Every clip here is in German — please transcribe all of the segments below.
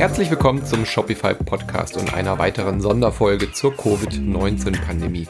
Herzlich willkommen zum Shopify Podcast und einer weiteren Sonderfolge zur Covid-19-Pandemie.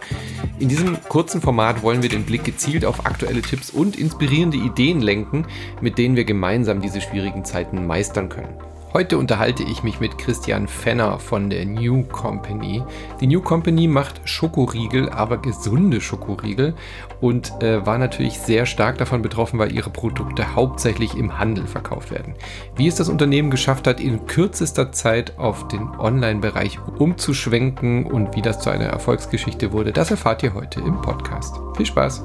In diesem kurzen Format wollen wir den Blick gezielt auf aktuelle Tipps und inspirierende Ideen lenken, mit denen wir gemeinsam diese schwierigen Zeiten meistern können. Heute unterhalte ich mich mit Christian Fenner von der New Company. Die New Company macht Schokoriegel, aber gesunde Schokoriegel und äh, war natürlich sehr stark davon betroffen, weil ihre Produkte hauptsächlich im Handel verkauft werden. Wie es das Unternehmen geschafft hat, in kürzester Zeit auf den Online-Bereich umzuschwenken und wie das zu einer Erfolgsgeschichte wurde, das erfahrt ihr heute im Podcast. Viel Spaß!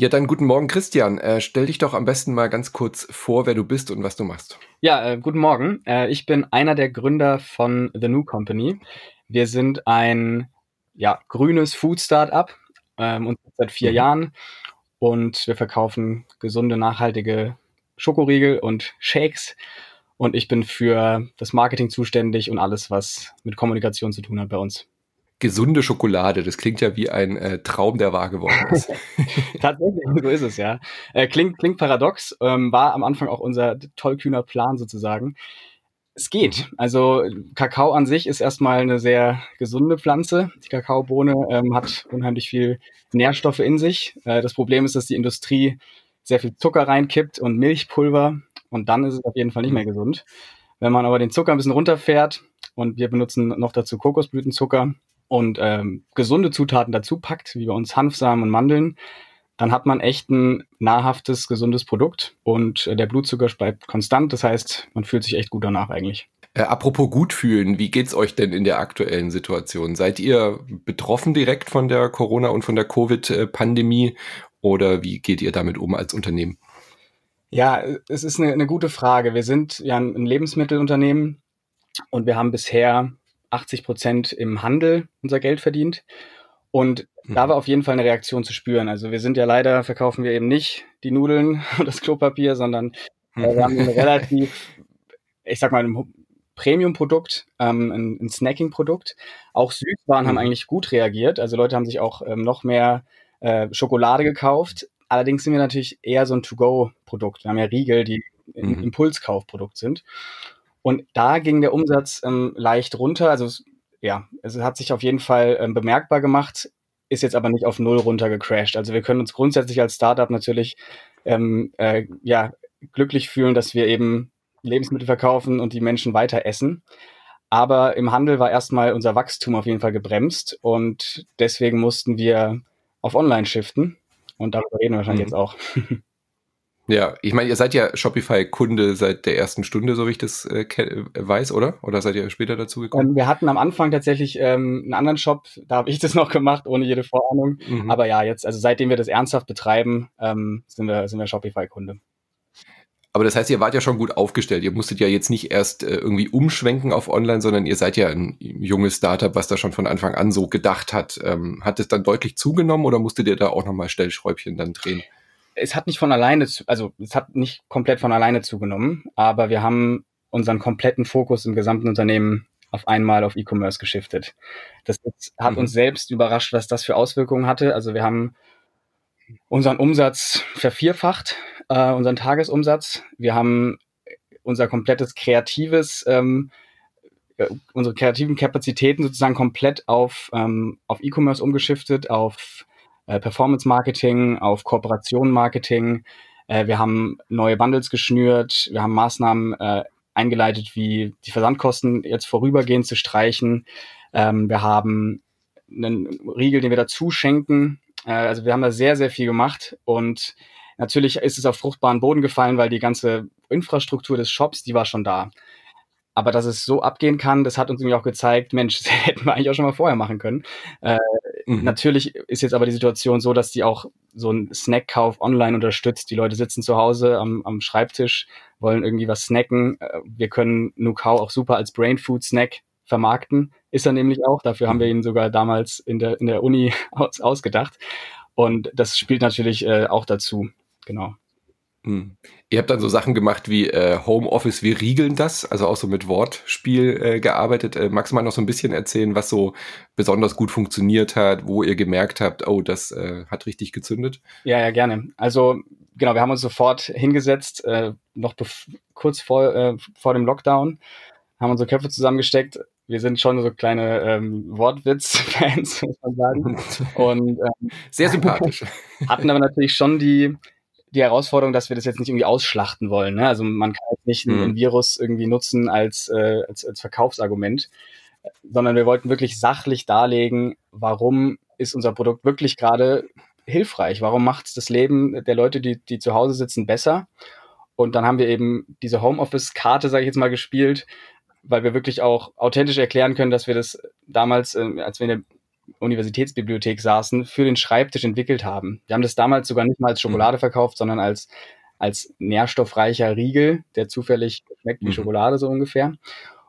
Ja, dann guten Morgen, Christian. Äh, stell dich doch am besten mal ganz kurz vor, wer du bist und was du machst. Ja, äh, guten Morgen. Äh, ich bin einer der Gründer von The New Company. Wir sind ein ja, grünes Food Startup ähm, und seit vier mhm. Jahren und wir verkaufen gesunde, nachhaltige Schokoriegel und Shakes. Und ich bin für das Marketing zuständig und alles, was mit Kommunikation zu tun hat bei uns gesunde Schokolade. Das klingt ja wie ein äh, Traum, der wahr geworden ist. Tatsächlich, so ist es ja. Äh, klingt, klingt paradox, ähm, war am Anfang auch unser tollkühner Plan sozusagen. Es geht. Also Kakao an sich ist erstmal eine sehr gesunde Pflanze. Die Kakaobohne ähm, hat unheimlich viel Nährstoffe in sich. Äh, das Problem ist, dass die Industrie sehr viel Zucker reinkippt und Milchpulver und dann ist es auf jeden Fall nicht mehr gesund. Wenn man aber den Zucker ein bisschen runterfährt und wir benutzen noch dazu Kokosblütenzucker, und ähm, gesunde Zutaten dazu packt, wie bei uns Hanfsamen und Mandeln, dann hat man echt ein nahrhaftes, gesundes Produkt und äh, der Blutzucker bleibt konstant. Das heißt, man fühlt sich echt gut danach eigentlich. Äh, apropos gut fühlen, wie geht's euch denn in der aktuellen Situation? Seid ihr betroffen direkt von der Corona und von der Covid-Pandemie oder wie geht ihr damit um als Unternehmen? Ja, es ist eine, eine gute Frage. Wir sind ja ein Lebensmittelunternehmen und wir haben bisher 80 Prozent im Handel unser Geld verdient. Und mhm. da war auf jeden Fall eine Reaktion zu spüren. Also wir sind ja leider, verkaufen wir eben nicht die Nudeln und das Klopapier, sondern äh, wir haben ein relativ, ich sag mal, ein Premium-Produkt, ähm, ein, ein Snacking-Produkt. Auch Süßwaren mhm. haben eigentlich gut reagiert. Also Leute haben sich auch ähm, noch mehr äh, Schokolade gekauft. Allerdings sind wir natürlich eher so ein To-Go-Produkt. Wir haben ja Riegel, die ein mhm. Impulskaufprodukt sind. Und da ging der Umsatz ähm, leicht runter. Also es, ja, es hat sich auf jeden Fall ähm, bemerkbar gemacht, ist jetzt aber nicht auf Null runter gecrashed. Also wir können uns grundsätzlich als Startup natürlich ähm, äh, ja, glücklich fühlen, dass wir eben Lebensmittel verkaufen und die Menschen weiter essen. Aber im Handel war erstmal unser Wachstum auf jeden Fall gebremst und deswegen mussten wir auf Online shiften. Und darüber reden wir wahrscheinlich mhm. jetzt auch. Ja, ich meine, ihr seid ja Shopify-Kunde seit der ersten Stunde, so wie ich das äh, weiß, oder? Oder seid ihr später dazu gekommen? Ähm, wir hatten am Anfang tatsächlich ähm, einen anderen Shop, da habe ich das noch gemacht, ohne jede Vorahnung. Mhm. Aber ja, jetzt, also seitdem wir das ernsthaft betreiben, ähm, sind wir, sind wir Shopify-Kunde. Aber das heißt, ihr wart ja schon gut aufgestellt. Ihr musstet ja jetzt nicht erst äh, irgendwie umschwenken auf Online, sondern ihr seid ja ein junges Startup, was da schon von Anfang an so gedacht hat. Ähm, hat es dann deutlich zugenommen oder musstet ihr da auch nochmal Stellschräubchen dann drehen? Es hat nicht von alleine, zu, also es hat nicht komplett von alleine zugenommen, aber wir haben unseren kompletten Fokus im gesamten Unternehmen auf einmal auf E-Commerce geschiftet. Das hat mhm. uns selbst überrascht, was das für Auswirkungen hatte. Also wir haben unseren Umsatz vervierfacht, äh, unseren Tagesumsatz. Wir haben unser komplettes kreatives, ähm, äh, unsere kreativen Kapazitäten sozusagen komplett auf, ähm, auf E-Commerce umgeschiftet, auf äh, Performance Marketing, auf Kooperation Marketing. Äh, wir haben neue Bundles geschnürt, wir haben Maßnahmen äh, eingeleitet, wie die Versandkosten jetzt vorübergehend zu streichen. Ähm, wir haben einen Riegel, den wir dazu schenken. Also wir haben da sehr, sehr viel gemacht und natürlich ist es auf fruchtbaren Boden gefallen, weil die ganze Infrastruktur des Shops, die war schon da. Aber dass es so abgehen kann, das hat uns irgendwie auch gezeigt, Mensch, das hätten wir eigentlich auch schon mal vorher machen können. Äh, mhm. Natürlich ist jetzt aber die Situation so, dass die auch so einen Snackkauf online unterstützt. Die Leute sitzen zu Hause am, am Schreibtisch, wollen irgendwie was snacken. Äh, wir können Nukau auch super als Brain Food Snack vermarkten. Ist er nämlich auch. Dafür haben wir ihn sogar damals in der, in der Uni aus, ausgedacht. Und das spielt natürlich äh, auch dazu. Genau. Hm. Ihr habt dann so Sachen gemacht wie äh, Homeoffice, wir riegeln das, also auch so mit Wortspiel äh, gearbeitet. Äh, magst du mal noch so ein bisschen erzählen, was so besonders gut funktioniert hat, wo ihr gemerkt habt, oh, das äh, hat richtig gezündet? Ja, ja, gerne. Also genau, wir haben uns sofort hingesetzt, äh, noch kurz vor, äh, vor dem Lockdown, haben unsere Köpfe zusammengesteckt. Wir sind schon so kleine ähm, Wortwitz-Fans, muss man sagen. Und ähm, sehr sympathisch. hatten aber natürlich schon die, die Herausforderung, dass wir das jetzt nicht irgendwie ausschlachten wollen. Ne? Also man kann jetzt nicht mhm. ein Virus irgendwie nutzen als, äh, als, als Verkaufsargument, sondern wir wollten wirklich sachlich darlegen, warum ist unser Produkt wirklich gerade hilfreich? Warum macht es das Leben der Leute, die, die zu Hause sitzen, besser? Und dann haben wir eben diese Homeoffice-Karte, sage ich jetzt mal, gespielt, weil wir wirklich auch authentisch erklären können, dass wir das damals, äh, als wir in der Universitätsbibliothek saßen, für den Schreibtisch entwickelt haben. Wir haben das damals sogar nicht mal als Schokolade mhm. verkauft, sondern als, als nährstoffreicher Riegel, der zufällig schmeckt wie mhm. Schokolade so ungefähr.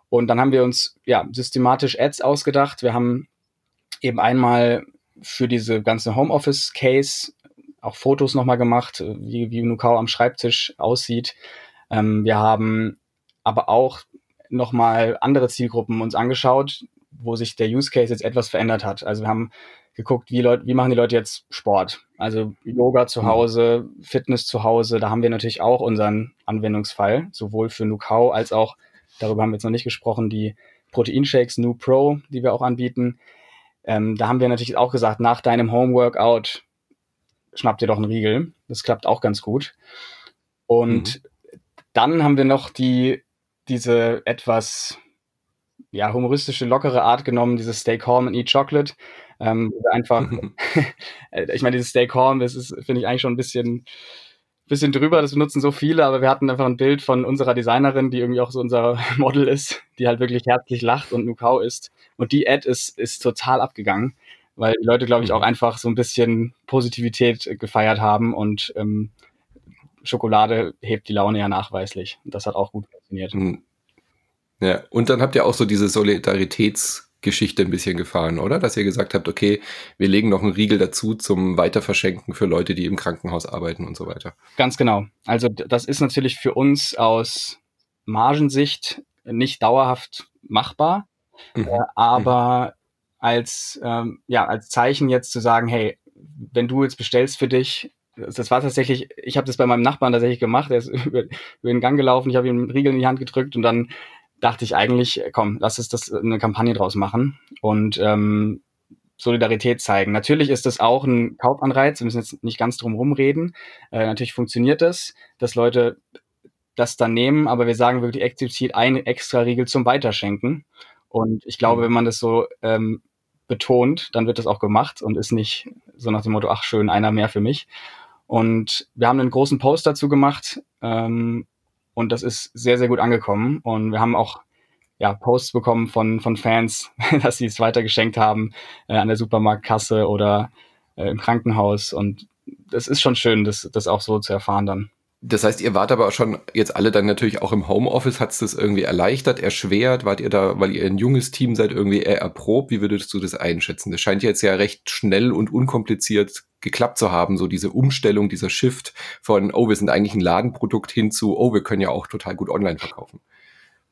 Und dann haben wir uns ja systematisch Ads ausgedacht. Wir haben eben einmal für diese ganze Homeoffice-Case auch Fotos nochmal gemacht, wie, wie Nukao am Schreibtisch aussieht. Ähm, wir haben aber auch nochmal andere Zielgruppen uns angeschaut, wo sich der Use Case jetzt etwas verändert hat. Also wir haben geguckt, wie, Leute, wie machen die Leute jetzt Sport? Also Yoga zu mhm. Hause, Fitness zu Hause, da haben wir natürlich auch unseren Anwendungsfall, sowohl für Nukao als auch, darüber haben wir jetzt noch nicht gesprochen, die Proteinshakes Nu Pro, die wir auch anbieten. Ähm, da haben wir natürlich auch gesagt, nach deinem Homeworkout schnapp dir doch einen Riegel. Das klappt auch ganz gut. Und mhm. dann haben wir noch die, diese etwas ja, humoristische, lockere Art genommen, dieses Stay Calm and Eat Chocolate. Ähm, einfach, ich meine, dieses Stay Calm, das ist, finde ich eigentlich schon ein bisschen, bisschen drüber, das benutzen so viele, aber wir hatten einfach ein Bild von unserer Designerin, die irgendwie auch so unser Model ist, die halt wirklich herzlich lacht und Nukau ist. Und die Ad ist, ist total abgegangen, weil die Leute, glaube ich, auch mhm. einfach so ein bisschen Positivität gefeiert haben und ähm, Schokolade hebt die Laune ja nachweislich. Und das hat auch gut funktioniert. Mhm. Ja, und dann habt ihr auch so diese Solidaritätsgeschichte ein bisschen gefahren, oder? Dass ihr gesagt habt, okay, wir legen noch einen Riegel dazu zum Weiterverschenken für Leute, die im Krankenhaus arbeiten und so weiter. Ganz genau. Also das ist natürlich für uns aus Margensicht nicht dauerhaft machbar, mhm. äh, aber mhm. als, ähm, ja, als Zeichen jetzt zu sagen, hey, wenn du jetzt bestellst für dich, das war tatsächlich, ich habe das bei meinem Nachbarn tatsächlich gemacht, er ist über, über den Gang gelaufen, ich habe ihm einen Riegel in die Hand gedrückt und dann dachte ich eigentlich, komm, lass uns das eine Kampagne draus machen und ähm, Solidarität zeigen. Natürlich ist das auch ein Kaufanreiz, wir müssen jetzt nicht ganz drum rumreden. Äh, natürlich funktioniert das, dass Leute das dann nehmen, aber wir sagen wirklich explizit ein extra Riegel zum Weiterschenken. Und ich glaube, mhm. wenn man das so ähm, betont, dann wird das auch gemacht und ist nicht so nach dem Motto, ach schön, einer mehr für mich. Und wir haben einen großen Post dazu gemacht, ähm, und das ist sehr, sehr gut angekommen. Und wir haben auch ja, Posts bekommen von, von Fans, dass sie es weitergeschenkt haben äh, an der Supermarktkasse oder äh, im Krankenhaus. Und das ist schon schön, das, das auch so zu erfahren dann. Das heißt, ihr wart aber auch schon jetzt alle dann natürlich auch im Homeoffice. Hat es das irgendwie erleichtert, erschwert? Wart ihr da, weil ihr ein junges Team seid, irgendwie eher erprobt? Wie würdest du das einschätzen? Das scheint jetzt ja recht schnell und unkompliziert geklappt zu haben, so diese Umstellung, dieser Shift von, oh, wir sind eigentlich ein Ladenprodukt hin zu, oh, wir können ja auch total gut online verkaufen.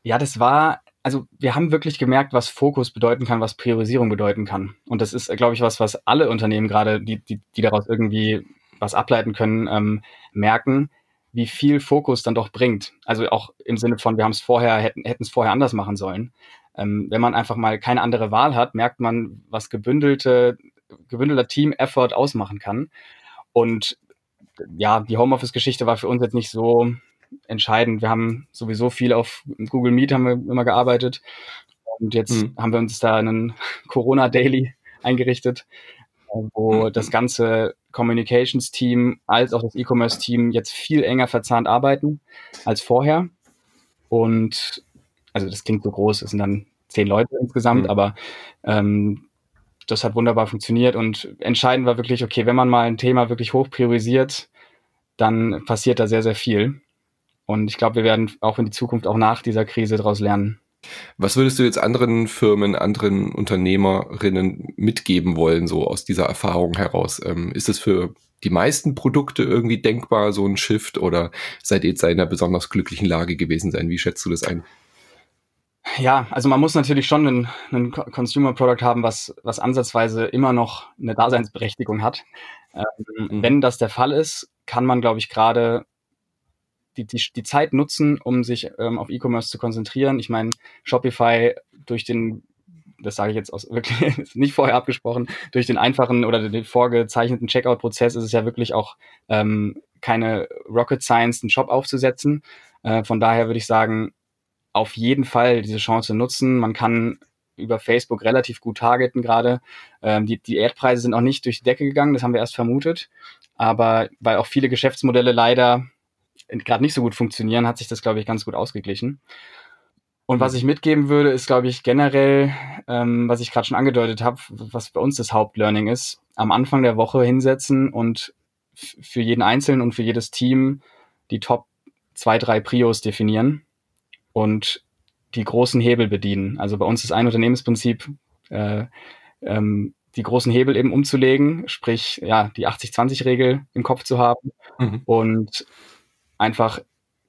Ja, das war, also wir haben wirklich gemerkt, was Fokus bedeuten kann, was Priorisierung bedeuten kann. Und das ist, glaube ich, was, was alle Unternehmen gerade, die, die, die daraus irgendwie was ableiten können, ähm, merken, wie viel Fokus dann doch bringt. Also auch im Sinne von, wir haben es vorher, hätten es vorher anders machen sollen. Ähm, wenn man einfach mal keine andere Wahl hat, merkt man, was gebündelte gebündelter Team-Effort ausmachen kann. Und ja, die Homeoffice-Geschichte war für uns jetzt nicht so entscheidend. Wir haben sowieso viel auf Google Meet haben wir immer gearbeitet. Und jetzt mhm. haben wir uns da einen Corona Daily eingerichtet, äh, wo mhm. das ganze Communications-Team als auch das E-Commerce-Team jetzt viel enger verzahnt arbeiten als vorher. Und also das klingt so groß, es sind dann zehn Leute insgesamt, mhm. aber ähm, das hat wunderbar funktioniert und entscheidend war wirklich, okay, wenn man mal ein Thema wirklich hoch priorisiert, dann passiert da sehr, sehr viel. Und ich glaube, wir werden auch in die Zukunft, auch nach dieser Krise daraus lernen. Was würdest du jetzt anderen Firmen, anderen Unternehmerinnen mitgeben wollen, so aus dieser Erfahrung heraus? Ähm, ist es für die meisten Produkte irgendwie denkbar, so ein Shift, oder seid ihr jetzt in einer besonders glücklichen Lage gewesen sein? Wie schätzt du das ein? Ja, also man muss natürlich schon ein, ein Consumer Product haben, was, was ansatzweise immer noch eine Daseinsberechtigung hat. Ähm, mhm. Wenn das der Fall ist, kann man, glaube ich, gerade die, die, die Zeit nutzen, um sich ähm, auf E-Commerce zu konzentrieren. Ich meine, Shopify durch den das sage ich jetzt aus wirklich nicht vorher abgesprochen, durch den einfachen oder den vorgezeichneten Checkout-Prozess ist es ja wirklich auch ähm, keine Rocket Science, einen Shop aufzusetzen. Äh, von daher würde ich sagen, auf jeden Fall diese Chance nutzen. Man kann über Facebook relativ gut targeten gerade. Ähm, die, die Erdpreise sind auch nicht durch die Decke gegangen, das haben wir erst vermutet. Aber weil auch viele Geschäftsmodelle leider gerade nicht so gut funktionieren, hat sich das, glaube ich, ganz gut ausgeglichen. Und was mhm. ich mitgeben würde, ist, glaube ich, generell, ähm, was ich gerade schon angedeutet habe, was bei uns das Hauptlearning ist, am Anfang der Woche hinsetzen und für jeden Einzelnen und für jedes Team die Top zwei, drei Prios definieren und die großen Hebel bedienen. Also bei uns ist ein Unternehmensprinzip, äh, ähm, die großen Hebel eben umzulegen, sprich ja die 80-20-Regel im Kopf zu haben mhm. und einfach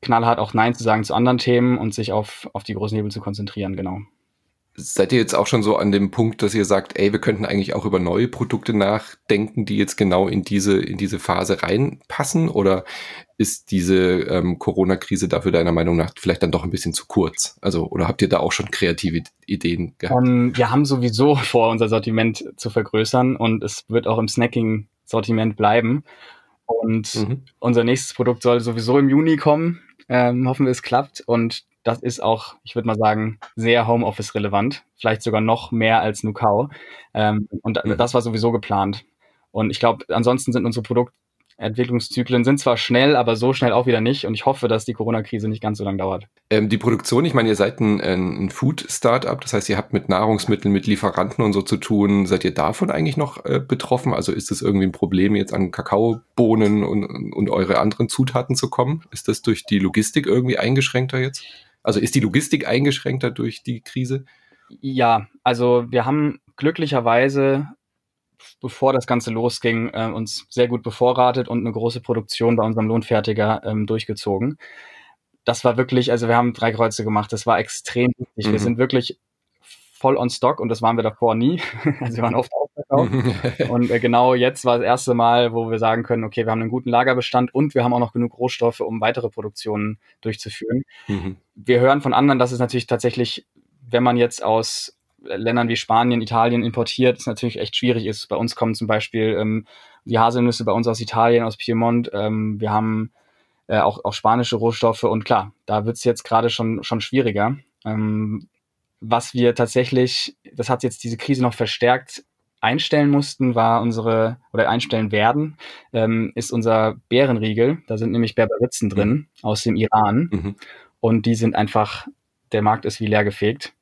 knallhart auch Nein zu sagen zu anderen Themen und sich auf, auf die großen Hebel zu konzentrieren, genau. Seid ihr jetzt auch schon so an dem Punkt, dass ihr sagt, ey, wir könnten eigentlich auch über neue Produkte nachdenken, die jetzt genau in diese, in diese Phase reinpassen? Oder ist diese ähm, Corona-Krise dafür deiner Meinung nach vielleicht dann doch ein bisschen zu kurz? Also, oder habt ihr da auch schon kreative Ideen gehabt? Um, ähm, wir haben sowieso vor, unser Sortiment zu vergrößern und es wird auch im Snacking-Sortiment bleiben. Und mhm. unser nächstes Produkt soll sowieso im Juni kommen. Ähm, hoffen wir, es klappt. Und das ist auch, ich würde mal sagen, sehr Homeoffice-relevant. Vielleicht sogar noch mehr als Nukau. Ähm, und mhm. das war sowieso geplant. Und ich glaube, ansonsten sind unsere Produktentwicklungszyklen sind zwar schnell, aber so schnell auch wieder nicht. Und ich hoffe, dass die Corona-Krise nicht ganz so lange dauert. Ähm, die Produktion, ich meine, ihr seid ein, ein Food-Startup, das heißt, ihr habt mit Nahrungsmitteln, mit Lieferanten und so zu tun. Seid ihr davon eigentlich noch äh, betroffen? Also ist es irgendwie ein Problem, jetzt an Kakaobohnen und, und eure anderen Zutaten zu kommen? Ist das durch die Logistik irgendwie eingeschränkter jetzt? Also ist die Logistik eingeschränkter durch die Krise? Ja, also wir haben glücklicherweise, bevor das Ganze losging, äh, uns sehr gut bevorratet und eine große Produktion bei unserem Lohnfertiger ähm, durchgezogen das war wirklich, also wir haben drei Kreuze gemacht, das war extrem wichtig. Mhm. Wir sind wirklich voll on stock und das waren wir davor nie. also wir waren oft ausverkauft. und äh, genau jetzt war das erste Mal, wo wir sagen können, okay, wir haben einen guten Lagerbestand und wir haben auch noch genug Rohstoffe, um weitere Produktionen durchzuführen. Mhm. Wir hören von anderen, dass es natürlich tatsächlich, wenn man jetzt aus Ländern wie Spanien, Italien importiert, es natürlich echt schwierig ist. Bei uns kommen zum Beispiel ähm, die Haselnüsse bei uns aus Italien, aus Piemont. Ähm, wir haben äh, auch, auch spanische Rohstoffe und klar, da wird's jetzt gerade schon, schon schwieriger. Ähm, was wir tatsächlich, das hat jetzt diese Krise noch verstärkt, einstellen mussten, war unsere, oder einstellen werden, ähm, ist unser Bärenriegel. Da sind nämlich Berberitzen drin mhm. aus dem Iran. Mhm. Und die sind einfach, der Markt ist wie leer gefegt.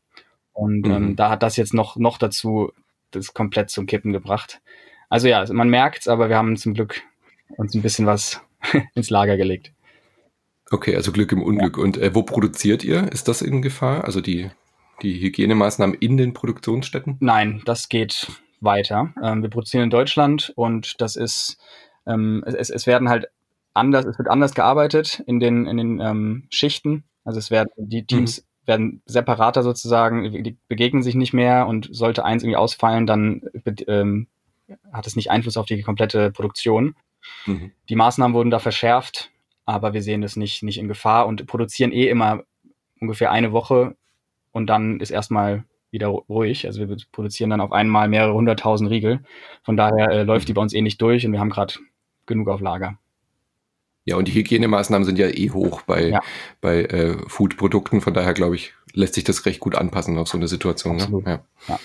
Und ähm, mhm. da hat das jetzt noch, noch dazu das komplett zum Kippen gebracht. Also ja, man merkt's, aber wir haben zum Glück uns ein bisschen was ins Lager gelegt. Okay, also Glück im Unglück. Ja. Und äh, wo produziert ihr? Ist das in Gefahr? Also die, die Hygienemaßnahmen in den Produktionsstätten? Nein, das geht weiter. Ähm, wir produzieren in Deutschland und das ist, ähm, es, es werden halt anders, es wird anders gearbeitet in den, in den ähm, Schichten. Also es werden, die Teams mhm. werden separater sozusagen, die begegnen sich nicht mehr und sollte eins irgendwie ausfallen, dann ähm, hat es nicht Einfluss auf die komplette Produktion. Mhm. Die Maßnahmen wurden da verschärft aber wir sehen das nicht, nicht in Gefahr und produzieren eh immer ungefähr eine Woche und dann ist erstmal wieder ruhig. Also wir produzieren dann auf einmal mehrere hunderttausend Riegel. Von daher äh, läuft die bei uns eh nicht durch und wir haben gerade genug auf Lager. Ja, und die Hygienemaßnahmen sind ja eh hoch bei, ja. bei äh, Food-Produkten. Von daher, glaube ich, lässt sich das recht gut anpassen auf so eine Situation. Ne? Ja. ja.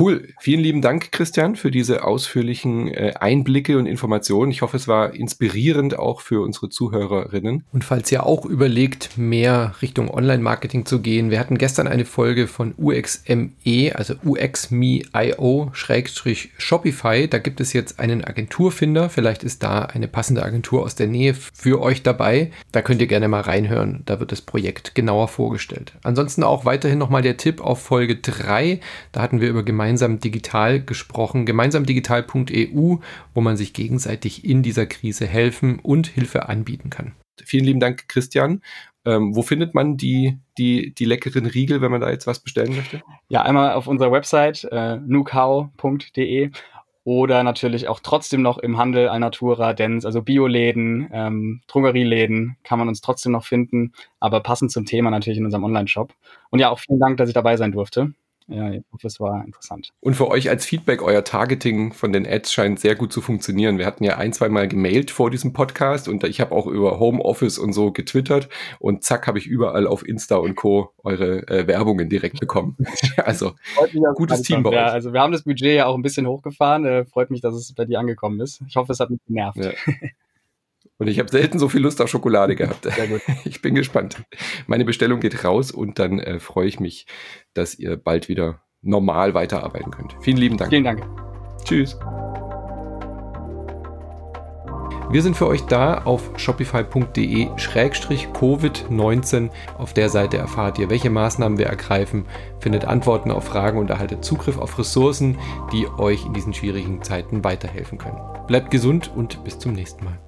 Cool. Vielen lieben Dank, Christian, für diese ausführlichen äh, Einblicke und Informationen. Ich hoffe, es war inspirierend auch für unsere Zuhörerinnen. Und falls ihr auch überlegt, mehr Richtung Online-Marketing zu gehen, wir hatten gestern eine Folge von UXME, also UXMeIO Shopify. Da gibt es jetzt einen Agenturfinder. Vielleicht ist da eine passende Agentur aus der Nähe für euch dabei. Da könnt ihr gerne mal reinhören. Da wird das Projekt genauer vorgestellt. Ansonsten auch weiterhin nochmal der Tipp auf Folge 3. Da hatten wir über gemeinsam digital gesprochen, gemeinsamdigital.eu, wo man sich gegenseitig in dieser Krise helfen und Hilfe anbieten kann. Vielen lieben Dank, Christian. Ähm, wo findet man die, die, die leckeren Riegel, wenn man da jetzt was bestellen möchte? Ja, einmal auf unserer Website äh, nukau.de oder natürlich auch trotzdem noch im Handel Alnatura, Dens, also Bioläden, ähm, Drogerieläden kann man uns trotzdem noch finden, aber passend zum Thema natürlich in unserem Online-Shop. Und ja, auch vielen Dank, dass ich dabei sein durfte. Ja, ich hoffe, es war interessant. Und für euch als Feedback, euer Targeting von den Ads scheint sehr gut zu funktionieren. Wir hatten ja ein, zwei Mal gemailt vor diesem Podcast und ich habe auch über Homeoffice und so getwittert und zack, habe ich überall auf Insta und Co. eure äh, Werbungen direkt bekommen. also gutes Team bei euch. Ja, also wir haben das Budget ja auch ein bisschen hochgefahren. Äh, freut mich, dass es bei dir angekommen ist. Ich hoffe, es hat mich genervt. Ja. Und ich habe selten so viel Lust auf Schokolade gehabt. Ich bin gespannt. Meine Bestellung geht raus und dann äh, freue ich mich, dass ihr bald wieder normal weiterarbeiten könnt. Vielen lieben Dank. Vielen Dank. Tschüss. Wir sind für euch da auf shopify.de-covid-19. Auf der Seite erfahrt ihr, welche Maßnahmen wir ergreifen, findet Antworten auf Fragen und erhaltet Zugriff auf Ressourcen, die euch in diesen schwierigen Zeiten weiterhelfen können. Bleibt gesund und bis zum nächsten Mal.